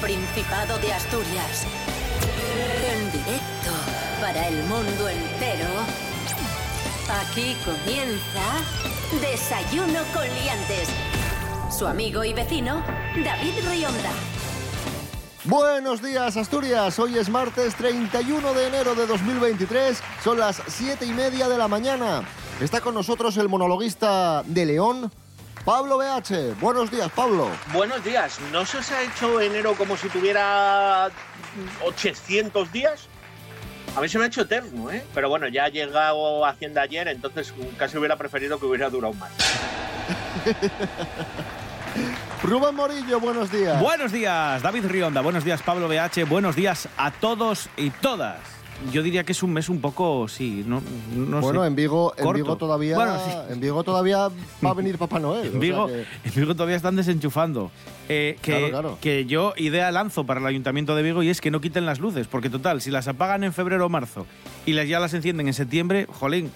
Principado de Asturias. En directo para el mundo entero. Aquí comienza Desayuno con Liantes. Su amigo y vecino, David Rionda. Buenos días, Asturias. Hoy es martes 31 de enero de 2023. Son las 7 y media de la mañana. Está con nosotros el monologuista de León, Pablo BH. Buenos días, Pablo. Buenos días. ¿No se os ha hecho enero como si tuviera 800 días? A mí se me ha hecho eterno, ¿eh? Pero bueno, ya ha llegado Hacienda ayer, entonces casi hubiera preferido que hubiera durado más. Rubén Morillo, buenos días. Buenos días, David Rionda. Buenos días, Pablo BH. Buenos días a todos y todas. Yo diría que es un mes un poco, sí, no, no bueno, sé, en Vigo, en. Vigo todavía, Bueno, sí. en Vigo todavía va a venir Papá Noel. En o Vigo, sea que- en Vigo todavía están desenchufando. Eh, que, Claro, claro. que yo idea lanzo para el Ayuntamiento de Vigo y es que no quiten las luces, porque total, si las apagan en febrero o marzo y las ya las encienden en septiembre, jolín,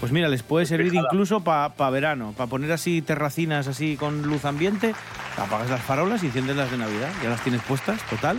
pues mira, les puede servir Fijada. incluso para verano, para poner así terracinas así con luz ambiente, apagas las farolas y enciendes las de Navidad, ya las tienes puestas, total.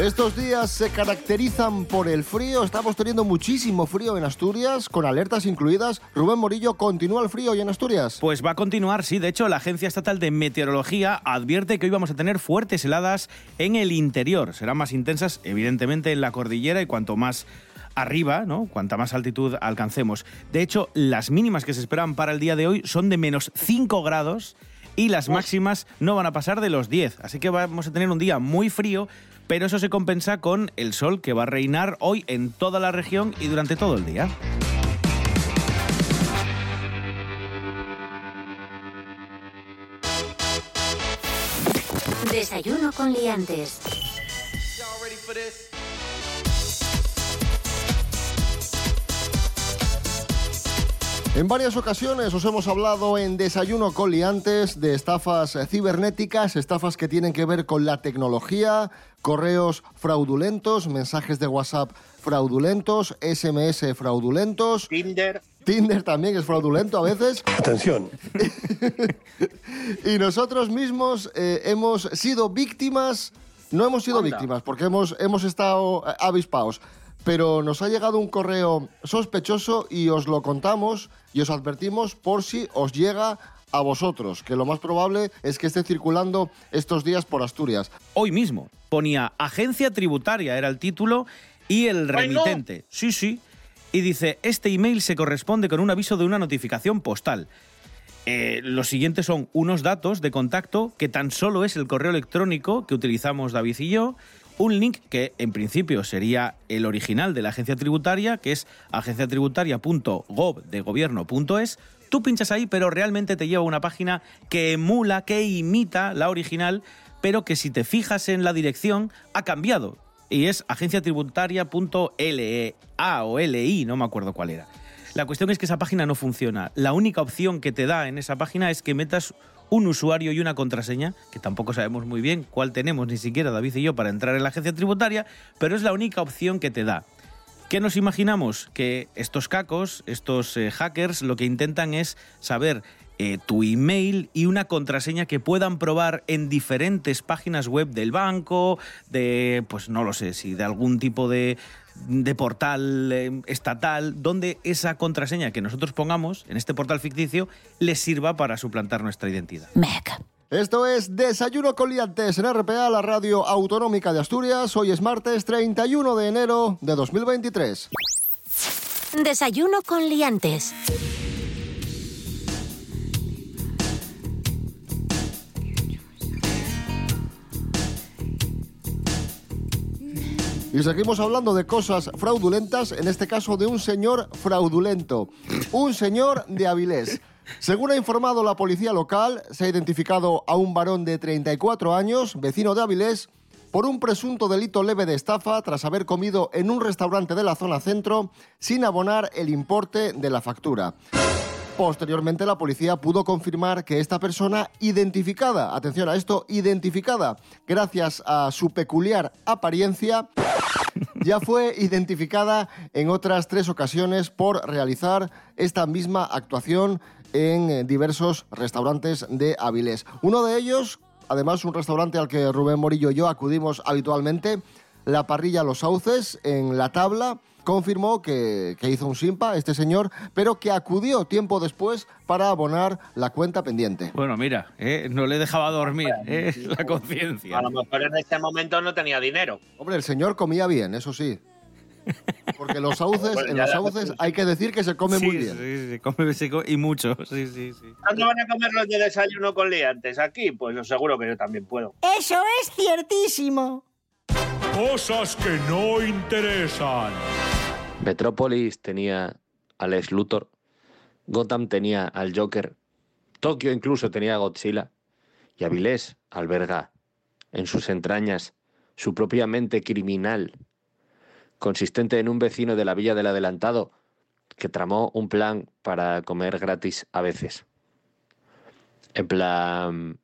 Estos días se caracterizan por el frío. Estamos teniendo muchísimo frío en Asturias, con alertas incluidas. Rubén Morillo, ¿continúa el frío hoy en Asturias? Pues va a continuar, sí. De hecho, la Agencia Estatal de Meteorología advierte que hoy vamos a tener fuertes heladas en el interior. Serán más intensas, evidentemente, en la cordillera y cuanto más arriba, ¿no? Cuanta más altitud alcancemos. De hecho, las mínimas que se esperan para el día de hoy son de menos 5 grados y las máximas no van a pasar de los 10. Así que vamos a tener un día muy frío, pero eso se compensa con el sol que va a reinar hoy en toda la región y durante todo el día. Desayuno con Liantes. En varias ocasiones os hemos hablado en Desayuno con Liantes de estafas cibernéticas, estafas que tienen que ver con la tecnología, correos fraudulentos, mensajes de WhatsApp fraudulentos, SMS fraudulentos, Tinder. Tinder también es fraudulento a veces. Atención. Y nosotros mismos eh, hemos sido víctimas, no hemos sido Anda. víctimas porque hemos, hemos estado eh, avispados, pero nos ha llegado un correo sospechoso y os lo contamos y os advertimos por si os llega a vosotros, que lo más probable es que esté circulando estos días por Asturias. hoy mismo. Ponía Agencia Tributaria, era el título, y el ¡Ay, no! remitente. Sí, sí. Y dice, este email se corresponde con un aviso de una notificación postal. Eh, los siguientes son unos datos de contacto que tan solo es el correo electrónico que utilizamos David y yo, un link que en principio sería el original de la agencia tributaria, que es agenciatributaria.gov de gobierno.es. Tú pinchas ahí, pero realmente te lleva a una página que emula, que imita la original, pero que si te fijas en la dirección ha cambiado. Y es agenciatributaria.lea o LI, no me acuerdo cuál era. La cuestión es que esa página no funciona. La única opción que te da en esa página es que metas un usuario y una contraseña, que tampoco sabemos muy bien cuál tenemos ni siquiera David y yo para entrar en la agencia tributaria, pero es la única opción que te da. ¿Qué nos imaginamos? Que estos cacos, estos eh, hackers, lo que intentan es saber eh, tu email y una contraseña que puedan probar en diferentes páginas web del banco, de, pues no lo sé, si de algún tipo de, de portal eh, estatal, donde esa contraseña que nosotros pongamos en este portal ficticio les sirva para suplantar nuestra identidad. Mec. Esto es Desayuno con Liantes en RPA, la radio autonómica de Asturias. Hoy es martes 31 de enero de 2023. Desayuno con Liantes. Y seguimos hablando de cosas fraudulentas, en este caso de un señor fraudulento, un señor de Avilés. Según ha informado la policía local, se ha identificado a un varón de 34 años, vecino de Avilés, por un presunto delito leve de estafa tras haber comido en un restaurante de la zona centro sin abonar el importe de la factura. Posteriormente, la policía pudo confirmar que esta persona identificada, atención a esto, identificada, gracias a su peculiar apariencia, ya fue identificada en otras tres ocasiones por realizar esta misma actuación en eh, diversos restaurantes de Avilés. Uno de ellos, además un restaurante al que Rubén Morillo y yo acudimos habitualmente, la parrilla Los Sauces, en La Tabla, confirmó que, que, hizo un simpa este señor, pero que acudió tiempo después para abonar la cuenta pendiente. Bueno, mira, eh, no le dejaba dormir eh, la conciencia. A lo mejor en este momento no tenía dinero. Hombre, el señor comía bien, eso sí. Porque los sauces, Bueno, en los sauces hay que decir que se come sí, muy bien. Sí, sí, come, se co- y mucho, sí, sí, sí. ¿Cuándo van a comer los de desayuno con liantes? Aquí, pues seguro que yo también puedo. Eso es ciertísimo. Cosas que no interesan. Metrópolis tenía al ex Luthor, Gotham tenía al Joker, Tokio incluso tenía a Godzilla y Avilés alberga en sus entrañas su propia mente criminal, consistente en un vecino de la Villa del Adelantado que tramó un plan para comer gratis a veces. En plan,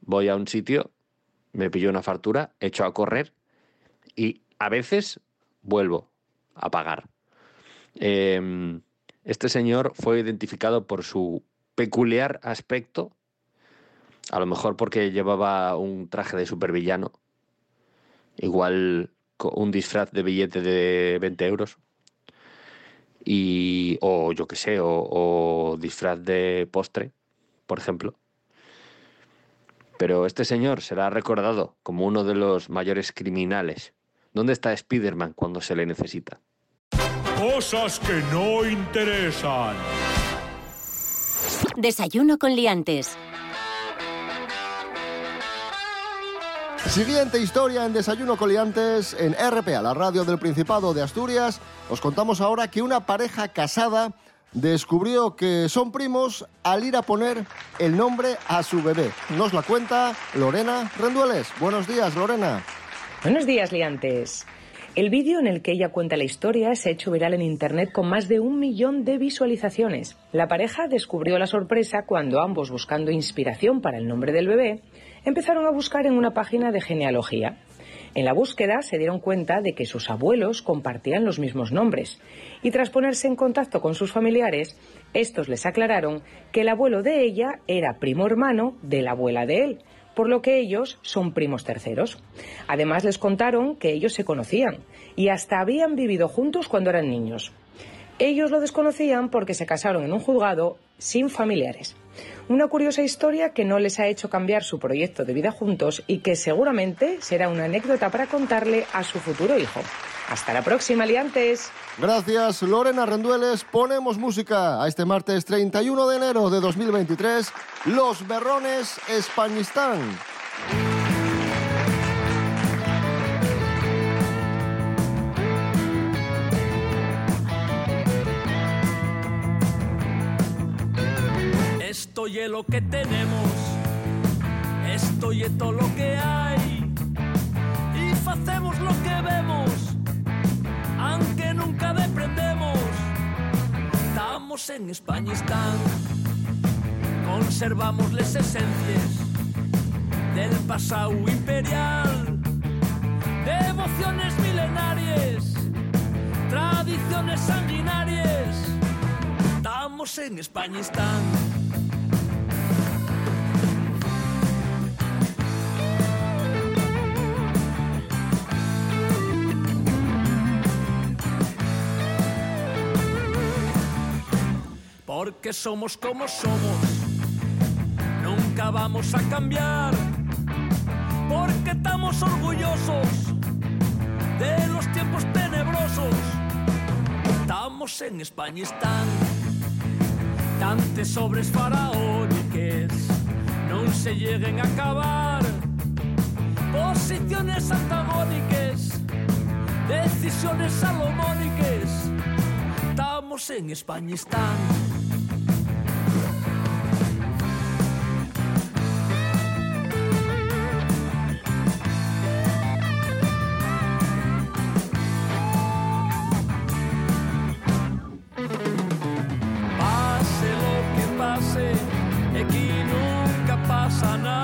voy a un sitio, me pillo una fartura, echo a correr y a veces vuelvo a pagar. Eh, este señor fue identificado por su peculiar aspecto, a lo mejor porque llevaba un traje de supervillano, igual un disfraz de billete de 20 euros, y, o yo qué sé, o disfraz de postre, por ejemplo. Pero este señor será recordado como uno de los mayores criminales. ¿Dónde está Spider-Man cuando se le necesita? Cosas que no interesan. Desayuno con liantes. Siguiente historia en Desayuno Coliantes en RPA, la radio del Principado de Asturias. Os contamos ahora que una pareja casada descubrió que son primos al ir a poner el nombre a su bebé. Nos la cuenta Lorena Rendueles. Buenos días, Lorena. Buenos días, liantes. El vídeo en el que ella cuenta la historia se ha hecho viral en Internet con más de un millón de visualizaciones. La pareja descubrió la sorpresa cuando ambos, buscando inspiración para el nombre del bebé, empezaron a buscar en una página de genealogía. En la búsqueda se dieron cuenta de que sus abuelos compartían los mismos nombres y tras ponerse en contacto con sus familiares, estos les aclararon que el abuelo de ella era primo hermano de la abuela de él, por lo que ellos son primos terceros. Además les contaron que ellos se conocían y hasta habían vivido juntos cuando eran niños. Ellos lo desconocían porque se casaron en un juzgado sin familiares. Una curiosa historia que no les ha hecho cambiar su proyecto de vida juntos y que seguramente será una anécdota para contarle a su futuro hijo. Hasta la próxima, liantes. Gracias, Lorena Rendueles. Ponemos música a este martes 31 de enero de 2023. Los Berrones Españistán. Esto y es lo que tenemos, esto y es todo lo que hay. Y hacemos lo que vemos, nunca deprendemos. Estamos en España, están, conservamos las esencias del pasado imperial, devociones milenarias, tradiciones sanguinarias. Estamos en España, están. Porque somos como somos, nunca vamos a cambiar. Porque estamos orgullosos de los tiempos tenebrosos. Estamos en España, están tantes sobres faraóniques, no se lleguen a acabar. Posiciones antagónicas, decisiones salomónicas. Estamos en España, están. aquí nunca pasa nada.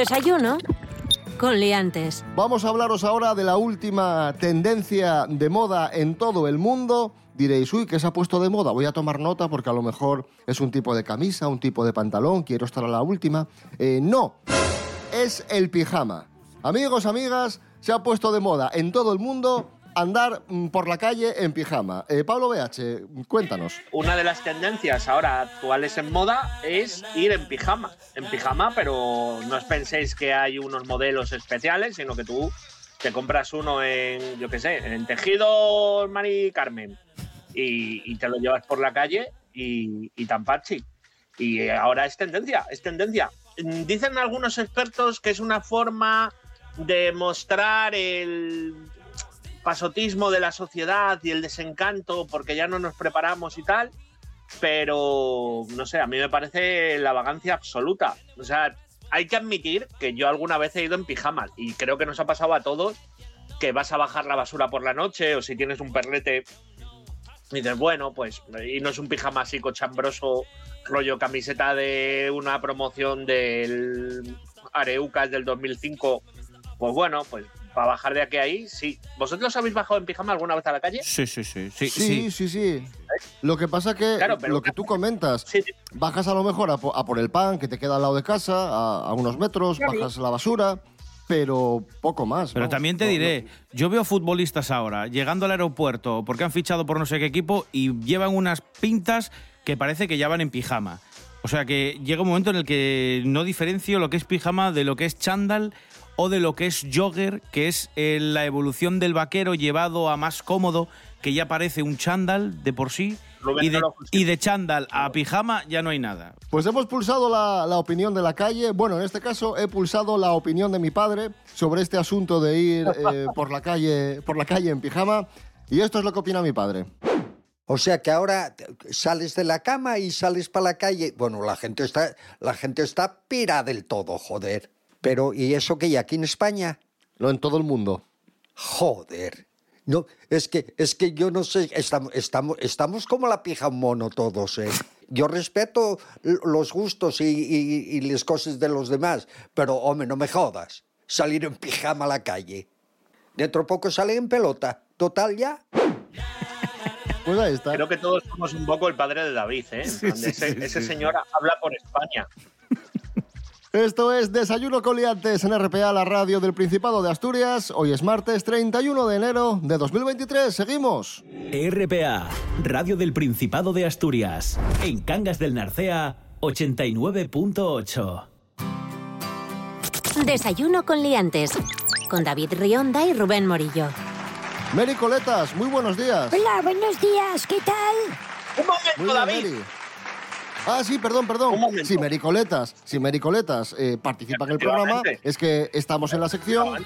Desayuno con liantes. Vamos a hablaros ahora de la última tendencia de moda en todo el mundo. Diréis, uy, ¿qué se ha puesto de moda? Voy a tomar nota porque a lo mejor es un tipo de camisa, un tipo de pantalón, quiero estar a la última. Eh, no, es el pijama. Amigos, amigas, se ha puesto de moda en todo el mundo andar mm, por la calle en pijama. Eh, Pablo BH, cuéntanos. Una de las tendencias ahora actuales en moda es ir en pijama. En pijama, pero no os penséis que hay unos modelos especiales, sino que tú te compras uno en, yo qué sé, en tejido Mari Carmen y, te lo llevas por la calle y, y tan pachi. Y ahora es tendencia, es tendencia. Dicen algunos expertos que es una forma de mostrar el pasotismo de la sociedad y el desencanto porque ya no nos preparamos y tal, pero no sé, a mí me parece la vagancia absoluta. O sea, hay que admitir que yo alguna vez he ido en pijama y creo que nos ha pasado a todos que vas a bajar la basura por la noche o si tienes un perlete y dices, bueno, pues, y no es un pijama así cochambroso, rollo camiseta de una promoción del Areucas del 2005, pues bueno, pues para bajar de aquí a ahí, sí. ¿Vosotros habéis bajado en pijama alguna vez a la calle? Sí, sí, sí. Sí, Sí, sí, sí. Lo que pasa que Claro, pero- lo que tú comentas, Sí, sí. bajas a lo mejor a, po- a por el pan que te queda al lado de casa, a, a unos metros, bajas la basura, pero poco más. Pero vamos. también te No, diré, yo veo futbolistas ahora llegando al aeropuerto porque han fichado por no sé qué equipo y llevan unas pintas que parece que ya van en pijama. O sea que llega un momento en el que no diferencio lo que es pijama de lo que es chándal o de lo que es jogger, que es eh, la evolución del vaquero llevado a más cómodo, que ya parece un chándal de por sí. Y de, y chándal a pijama ya no hay nada. Pues hemos pulsado la, la opinión de la calle. Bueno, en este caso he pulsado la opinión de mi padre sobre este asunto de ir eh, por la calle, por la calle en pijama. Y esto es lo que opina mi padre. O sea que ahora sales de la cama y sales para la calle. Bueno, la gente está, la gente está pira del todo, joder. Pero, ¿y eso que hay aquí en España? No en todo el mundo. Joder. No, es que, es que yo no sé, estamos, estamos, estamos como la pija mono todos, ¿eh? Yo respeto los gustos y, y- y las cosas de los demás, pero, hombre, no me jodas. Salir en pijama a la calle. Dentro poco sale en pelota. Total ya. Pues ahí está. Creo que todos somos un poco el padre de David, ¿eh? Sí, ese sí, ese sí. señor habla por España. Esto es Desayuno con Liantes en RPA, la radio del Principado de Asturias. Hoy es martes 31 de enero de 2023. Seguimos. RPA, Radio del Principado de Asturias. En Cangas del Narcea, 89.8. Desayuno con liantes. Con David Rionda y Rubén Morillo. Mary Coletas, muy buenos días. Hola, buenos días, ¿qué tal? Un momento, Muy bien, David. Mary. Ah, sí, perdón, perdón. Si Mericoletas, si Mericoletas eh, participa en el programa, es que estamos en la sección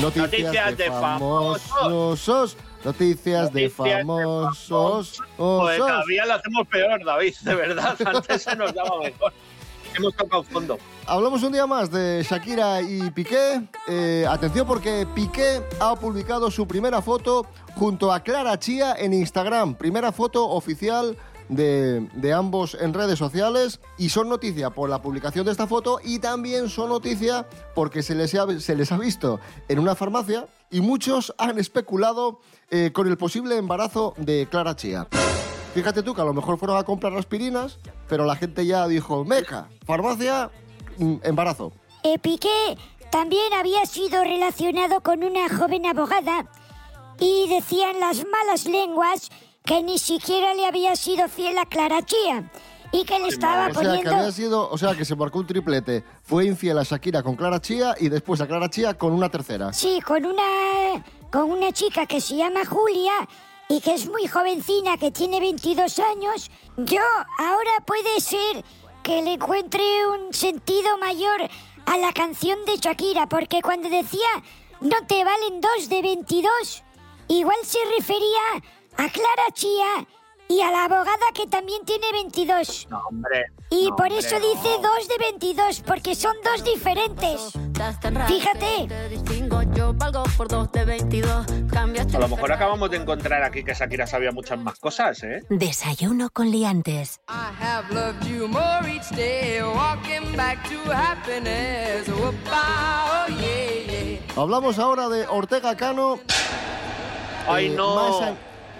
Noticias, Noticias de, de famosos. Noticias de Noticias de famosos. Pues osos. cada día lo hacemos peor, David, de verdad. Antes se nos daba mejor. Hemos tocado fondo. Hablamos un día más de Shakira y Piqué. Eh, atención porque Piqué ha publicado su primera foto junto a Clara Chía en Instagram. Primera foto oficial de, ambos en redes sociales y son noticia por la publicación de esta foto y también son noticia porque se les ha, se les ha visto en una farmacia y muchos han especulado eh, con el posible embarazo de Clara Chía. Fíjate tú que a lo mejor fueron a comprar aspirinas, pero la gente ya dijo, meca, farmacia, mm, embarazo. Eh, Piqué también había sido relacionado con una joven abogada y decían las malas lenguas que ni siquiera le había sido fiel a Clara Chía y que le estaba O sea, que poniendo... había sido, o sea, que se marcó un triplete. Fue infiel a Shakira con Clara Chía y después a Clara Chía con una tercera. Sí, con una, con una chica que se llama Julia y que es muy jovencina, que tiene 22 años. Yo ahora puede ser que le encuentre un sentido mayor a la canción de Shakira, porque cuando decía no te valen dos de 22, igual se refería a Clara Chía y a la abogada que también tiene 22. No, hombre. Y no, por hombre, eso no. dice dos de 22, porque son dos diferentes. Fíjate. Te distingo, yo valgo por dos de 22. Cambiaste A lo mejor acabamos de encontrar aquí que Shakira sabía muchas más cosas, ¿eh? Desayuno con liantes. I have loved you more each day, walking back to happiness. Whoop-ah, yeah, yeah. Hablamos ahora de Ortega Cano. ¡Ay, Eh, no!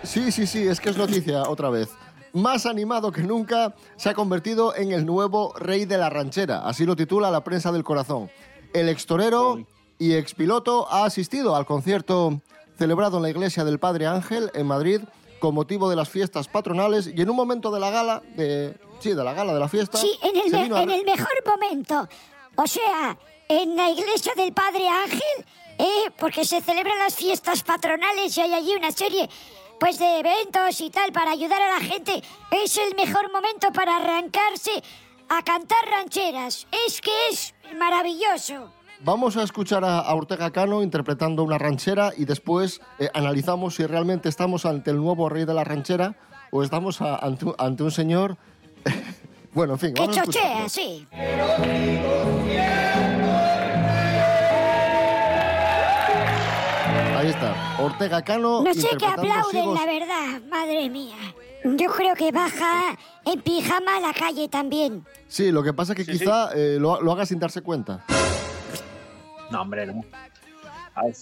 Sí, sí, sí, es que es noticia otra vez. Más animado que nunca, se ha convertido en el nuevo rey de la ranchera, así lo titula la prensa del corazón. El extorero y expiloto ha asistido al concierto celebrado en la iglesia del Padre Ángel en Madrid con motivo de las fiestas patronales y en un momento de la gala, de, sí, de la gala de la fiesta, Sí, en el, me- a- en el mejor momento. O sea, en la iglesia del Padre Ángel, ¿eh? porque se celebran las fiestas patronales y hay allí una serie pues de eventos y tal para ayudar a la gente. Es el mejor momento para arrancarse a cantar rancheras. Es que es maravilloso. Vamos a escuchar a, Ortega Cano interpretando una ranchera y después eh, analizamos si realmente estamos ante el nuevo rey de la ranchera o estamos a- ante, un- ante un señor... bueno, en fin, Que vamos a chochea, sí. Ahí está, Ortega Cano No sé qué aplauden, Sigos- la verdad, madre mía. Yo creo que baja en pijama a la calle también. Sí, lo que pasa es que quizá eh, lo, lo haga sin darse cuenta. No, hombre, no. A ver.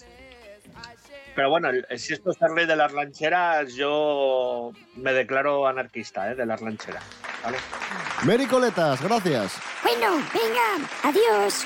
Pero bueno, si esto es el rey de las rancheras, yo me declaro anarquista, ¿eh? De las rancheras, ¿vale? Mary Coletas, gracias. Bueno, venga, adiós.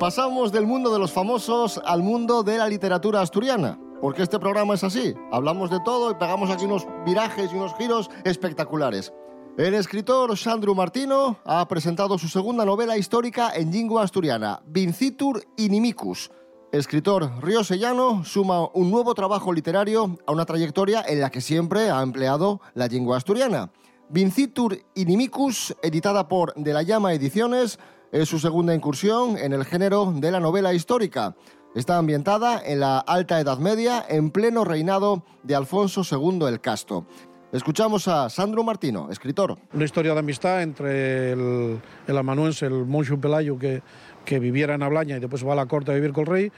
Pasamos del mundo de los famosos al mundo de la literatura asturiana. Porque este programa es así. Hablamos de todo y pegamos aquí unos virajes y unos giros espectaculares. El escritor Sandro Martino ha presentado su segunda novela histórica en lengua asturiana, Vincitur Inimicus. Escritor Río Sellano suma un nuevo trabajo literario a una trayectoria en la que siempre ha empleado la lengua asturiana. Vincitur Inimicus, editada por De la Llama Ediciones, es su segunda incursión en el género de la novela histórica. Está ambientada en la Alta Edad Media, en pleno reinado de Alfonso II el Casto. Escuchamos a Sandro Martino, escritor. Una historia de amistad entre el, amanuense, el monxo Pelayo, que, que viviera en Ablaña y después va a la corte a vivir con el rey,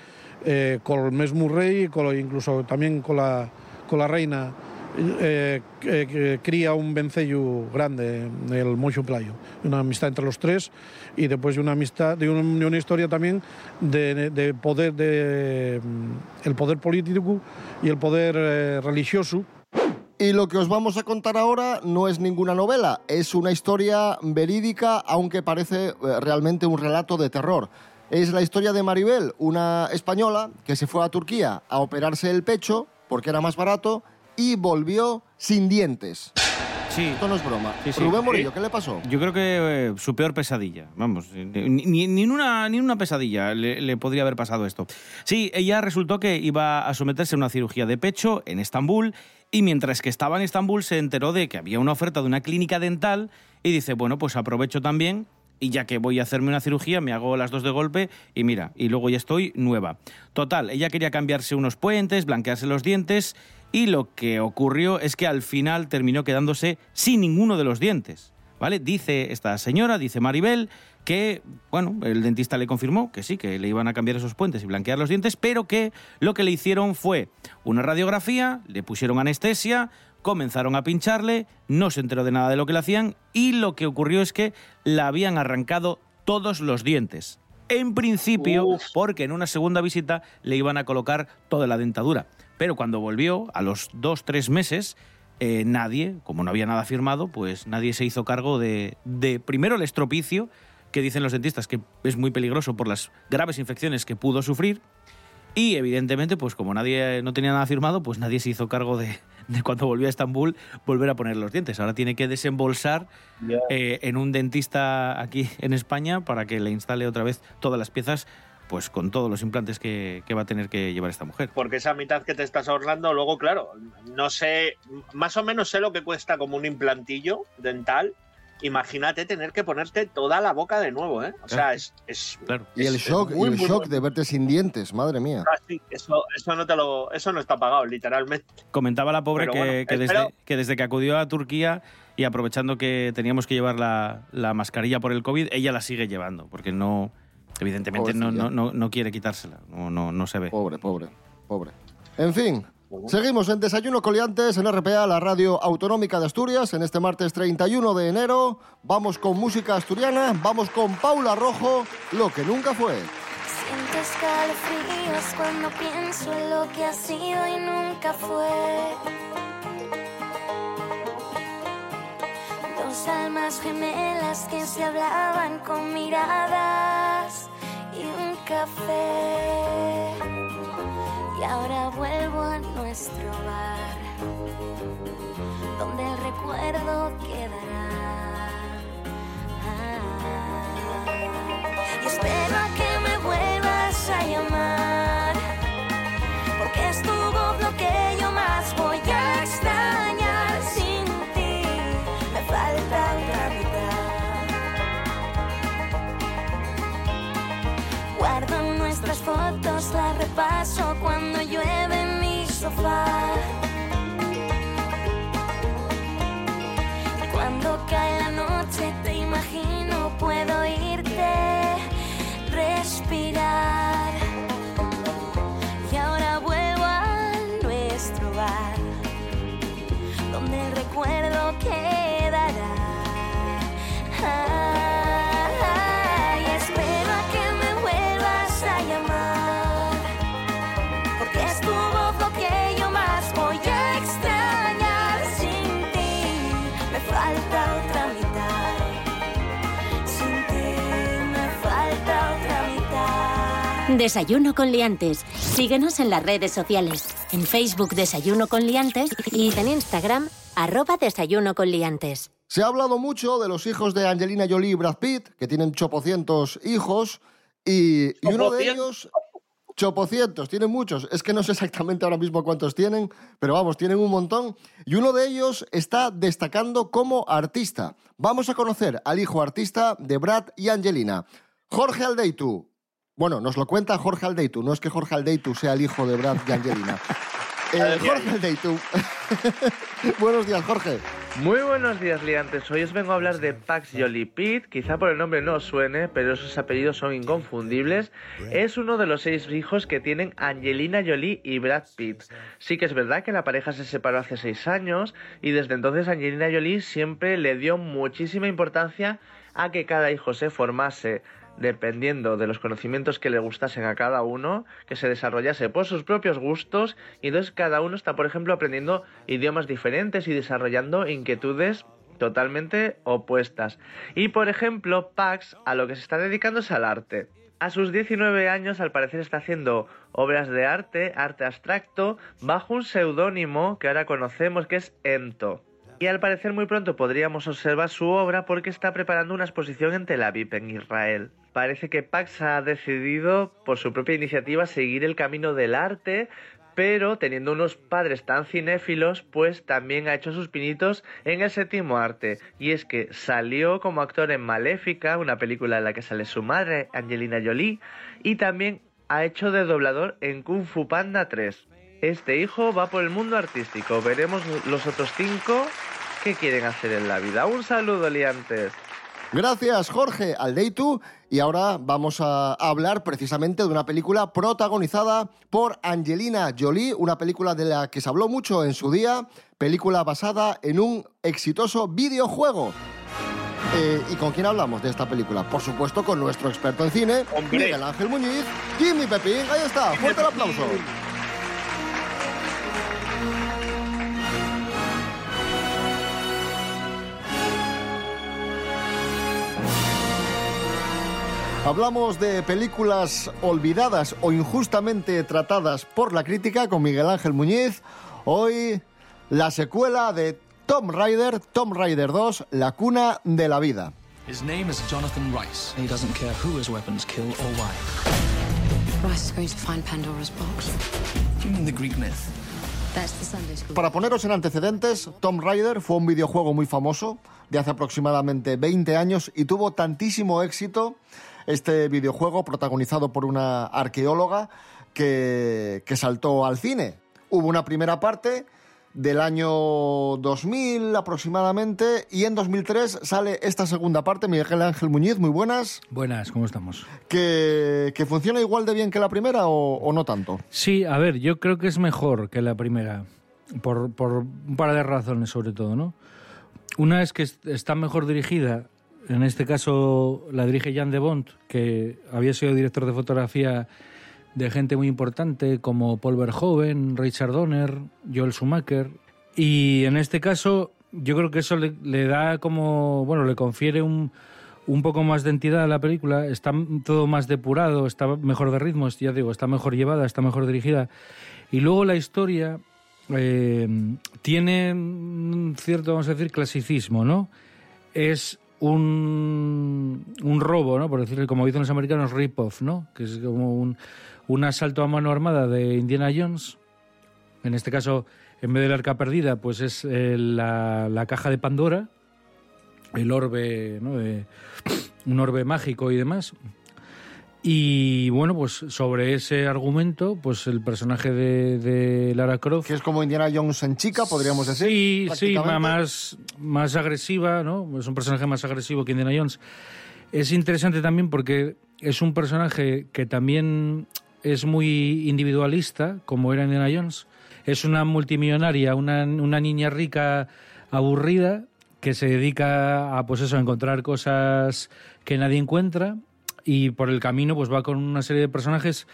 eh, con el mismo rey, con, incluso también con la, con la reina, eh, que cría un vencello grande, el monxo Pelayo. Una amistad entre los tres y después de una amistad, de, un- de una historia también de, de poder, de, mm, el poder político y el poder eh, religioso Y lo que os vamos a contar ahora no es ninguna novela, es una historia verídica, aunque parece eh, realmente un relato de terror. Es la historia de Maribel, una española que se fue a Turquía a operarse el pecho porque era más barato y volvió sin dientes. Sí. Esto no es broma. Sí, sí. Rubén Morillo, ¿qué le pasó? Yo creo que eh, su peor pesadilla, vamos, eh, ni, ni, una, ni una pesadilla le, le podría haber pasado esto. Sí, ella resultó que iba a someterse a una cirugía de pecho en Estambul y mientras que estaba en Estambul se enteró de que había una oferta de una clínica dental y dice, bueno, pues aprovecho también y ya que voy a hacerme una cirugía, me hago las dos de golpe y mira, y luego ya estoy nueva. Total, ella quería cambiarse unos puentes, blanquearse los dientes y lo que ocurrió es que al final terminó quedándose sin ninguno de los dientes. ¿Vale? Dice esta señora, dice Maribel, que, bueno, el dentista le confirmó que sí, que le iban a cambiar esos puentes y blanquear los dientes, pero que lo que le hicieron fue una radiografía, le pusieron anestesia, comenzaron a pincharle, no se enteró de nada de lo que le hacían y lo que ocurrió es que le habían arrancado todos los dientes. En principio, porque en una segunda visita le iban a colocar toda la dentadura. Pero cuando volvió, a los dos, tres meses, eh, nadie, como no había nada firmado, pues nadie se hizo cargo de, de, primero el estropicio, que dicen los dentistas que es muy peligroso por las graves infecciones que pudo sufrir. Y evidentemente, pues como nadie no tenía nada firmado, pues nadie se hizo cargo de, de cuando volvió a Estambul volver a poner los dientes. Ahora tiene que desembolsar eh, en un dentista aquí en España para que le instale otra vez todas las piezas pues con todos los implantes que, que, va a tener que llevar esta mujer. Porque esa mitad que te estás ahorrando, luego, claro, no sé, más o menos sé lo que cuesta como un implantillo dental, imagínate tener que ponerte toda la boca de nuevo, ¿eh? O sea, es. es Y el shock, y el muy shock de verte sin dientes, madre mía. Ah, eso, eso no te lo, eso no está pagado, literalmente. Comentaba la pobre que, bueno, que espero- desde, que desde que acudió a Turquía y aprovechando que teníamos que llevar la, la mascarilla por el COVID, ella la sigue llevando, porque no, evidentemente no, no, no, no quiere quitársela, no, no, no se ve. Pobre, pobre, pobre. En fin, seguimos en Desayuno Coliantes en RPA, la radio autonómica de Asturias, en este martes 31 de enero. Vamos con música asturiana, vamos con Paula Rojo, lo que nunca fue. Siento escalofríos cuando pienso en lo que ha sido y nunca fue. Dos almas gemelas que se hablaban con miradas y un café. Y ahora vuelvo a nuestro bar, donde el recuerdo quedará. Y espero fotos, las repaso cuando llueve en mi sofá. Cuando cae Desayuno con liantes. Síguenos en las redes sociales. En Facebook Desayuno con liantes y en Instagram arroba Desayuno con liantes. Se ha hablado mucho de los hijos de Angelina Jolie y Brad Pitt, que tienen chopocientos hijos, y, y uno de ellos... Chopocientos, tienen muchos. Es que no sé exactamente ahora mismo cuántos tienen, pero vamos, tienen un montón. Y uno de ellos está destacando como artista. Vamos a conocer al hijo artista de Brad y Angelina, Jorge Aldeitu. Bueno, nos lo cuenta Jorge Aldeitu, no es que Jorge Aldeitu sea el hijo de Brad y Angelina. Eh, Jorge Aldeitu. Buenos días, Jorge. Muy buenos días, liantes. Hoy os vengo a hablar de Pax Jolie Pitt. Quizá por el nombre no os suene, pero sus apellidos son inconfundibles. Es uno de los seis hijos que tienen Angelina Jolie y Brad Pitt. Sí que es verdad que la pareja se separó hace seis años y desde entonces Angelina Jolie siempre le dio muchísima importancia a que cada hijo se formase dependiendo de los conocimientos que le gustasen a cada uno, que se desarrollase por sus propios gustos y entonces cada uno está, por ejemplo, aprendiendo idiomas diferentes y desarrollando inquietudes totalmente opuestas. Y por ejemplo, Pax a lo que se está dedicando es al arte. A sus 19 años al parecer está haciendo obras de arte, arte abstracto, bajo un seudónimo que ahora conocemos que es Ento. Y al parecer muy pronto podríamos observar su obra porque está preparando una exposición en Tel Aviv, en Israel. Parece que Pax ha decidido, por su propia iniciativa, seguir el camino del arte, pero teniendo unos padres tan cinéfilos, pues también ha hecho sus pinitos en el séptimo arte. Y es que salió como actor en Maléfica, una película en la que sale su madre, Angelina Jolie, y también ha hecho de doblador en Kung Fu Panda 3. Este hijo va por el mundo artístico. Veremos los otros cinco qué quieren hacer en la vida. Un saludo, liantes. Gracias, Jorge Aldeitu. Y ahora vamos a hablar precisamente de una película protagonizada por Angelina Jolie, una película de la que se habló mucho en su día, película basada en un exitoso videojuego. Eh, ¿Y con quién hablamos de esta película? Por supuesto, con nuestro experto en cine, Hombre. Miguel Ángel Muñiz, Jimmy Pepín. Ahí está, fuerte el aplauso. Hablamos de películas olvidadas o injustamente tratadas por la crítica con Miguel Ángel Muñiz. Hoy la secuela de Tomb Raider, Tomb Raider 2, La cuna de la vida. His name is Jonathan Rice. He doesn't care who his weapons kill or why. Rice is going to find Pandora's box. Do you mean the Greek myth? That's the Sunday school. Para poneros en antecedentes, Tomb Raider fue un videojuego muy famoso de hace aproximadamente 20 años y tuvo tantísimo éxito este videojuego protagonizado por una arqueóloga que, que saltó al cine. Hubo una primera parte del año 2000 aproximadamente y en 2003 sale esta segunda parte, Miguel Ángel Muñiz, muy buenas, Buenas, ¿cómo estamos? que, que funciona igual de bien que la primera o, o no tanto. Sí, a ver, yo creo que es mejor que la primera, por, por un par de razones sobre todo, ¿no? Una es que est- está mejor dirigida, en este caso la dirige Jan de Bont, que había sido director de fotografía de gente muy importante como Paul Verhoeven, Richard Donner, Joel Schumacher, y en este caso yo creo que eso le, le da como, bueno, le confiere un, un poco más de entidad a la película, está todo más depurado, está mejor de ritmos, ya digo, está mejor llevada, está mejor dirigida. Y luego la historia eh, tiene un cierto, vamos a decir, clasicismo, ¿no? Es un, un robo, ¿no? Por decirlo como dicen los americanos, rip-off, ¿no? Que es como un, un asalto a mano armada de Indiana Jones. En este caso, en vez del arca perdida, pues es eh, la, la caja de Pandora, el orbe, ¿no? De- un orbe mágico y demás. Y bueno, pues sobre ese argumento, pues el personaje de, de Lara Croft. Que es como Indiana Jones en chica, podríamos decir. Sí, sí, más, más agresiva, ¿no? Es un personaje más agresivo que Indiana Jones. Es interesante también porque es un personaje que también es muy individualista, como era Indiana Jones. Es una multimillonaria, una, una niña rica aburrida que se dedica a, pues eso, a encontrar cosas que nadie encuentra y por el camino pues va con una serie de personajes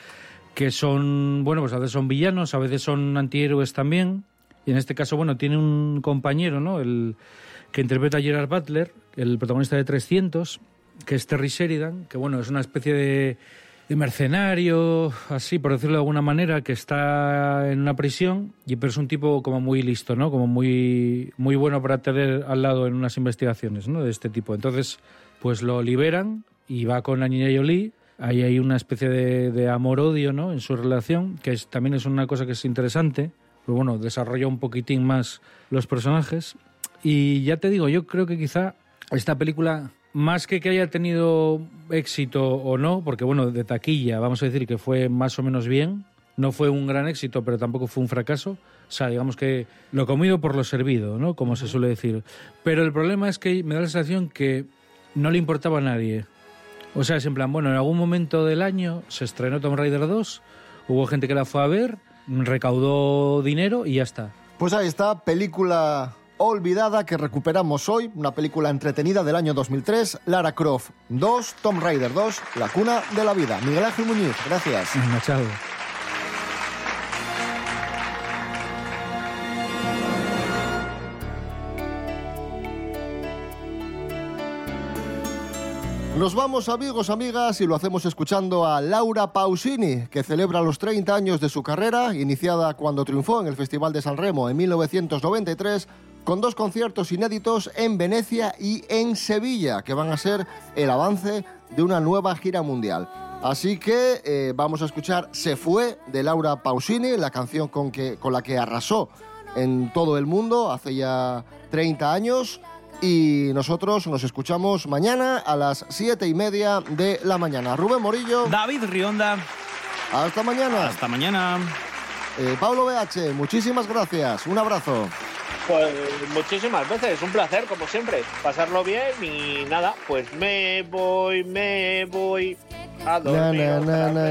que son, bueno, pues a veces son villanos, a veces son antihéroes también. Y en este caso, bueno, tiene un compañero, ¿no? El que interpreta a Gerard Butler, el protagonista de 300, que es Terry Sheridan, que bueno, es una especie de, de mercenario, así por decirlo de alguna manera, que está en una prisión, y pero es un tipo como muy listo, ¿no? Como muy, muy bueno para tener al lado en unas investigaciones, ¿no? De este tipo. Entonces, pues lo liberan y va con la niña Jolie. Ahí hay una especie de, de amor-odio, ¿no? En su relación, que es, también es una cosa que es interesante. Pero bueno, desarrolla un poquitín más los personajes. Y ya te digo, yo creo que quizá esta película, más que que haya tenido éxito o no, porque bueno, de taquilla, vamos a decir que fue más o menos bien, no fue un gran éxito, pero tampoco fue un fracaso. O sea, digamos que lo comido por lo servido, ¿no? Como se suele decir. Pero el problema es que me da la sensación que no le importaba a nadie. O sea, es en plan, bueno, en algún momento del año se estrenó Tomb Raider 2, hubo gente que la fue a ver, recaudó dinero y ya está. Pues ahí está, película olvidada que recuperamos hoy, una película entretenida del año 2003, Lara Croft 2, Tomb Raider 2, La cuna de la vida. Miguel Ángel Muñiz, gracias. Venga, Nos vamos amigos, amigas, y lo hacemos escuchando a Laura Pausini, que celebra los 30 años de su carrera, iniciada cuando triunfó en el Festival de San Remo en 1993, con dos conciertos inéditos en Venecia y en Sevilla, que van a ser el avance de una nueva gira mundial. Así que eh, vamos a escuchar Se fue de Laura Pausini, la canción con, que, con la que arrasó en todo el mundo hace ya 30 años. Y nosotros nos escuchamos mañana a las siete y media de la mañana. Rubén Morillo. David Rionda. Hasta mañana. Hasta mañana. Eh, Pablo BH, muchísimas gracias. Un abrazo. Pues muchísimas veces, un placer como siempre, pasarlo bien y nada, pues me voy, me voy a Na, dormir. na, na, otra na,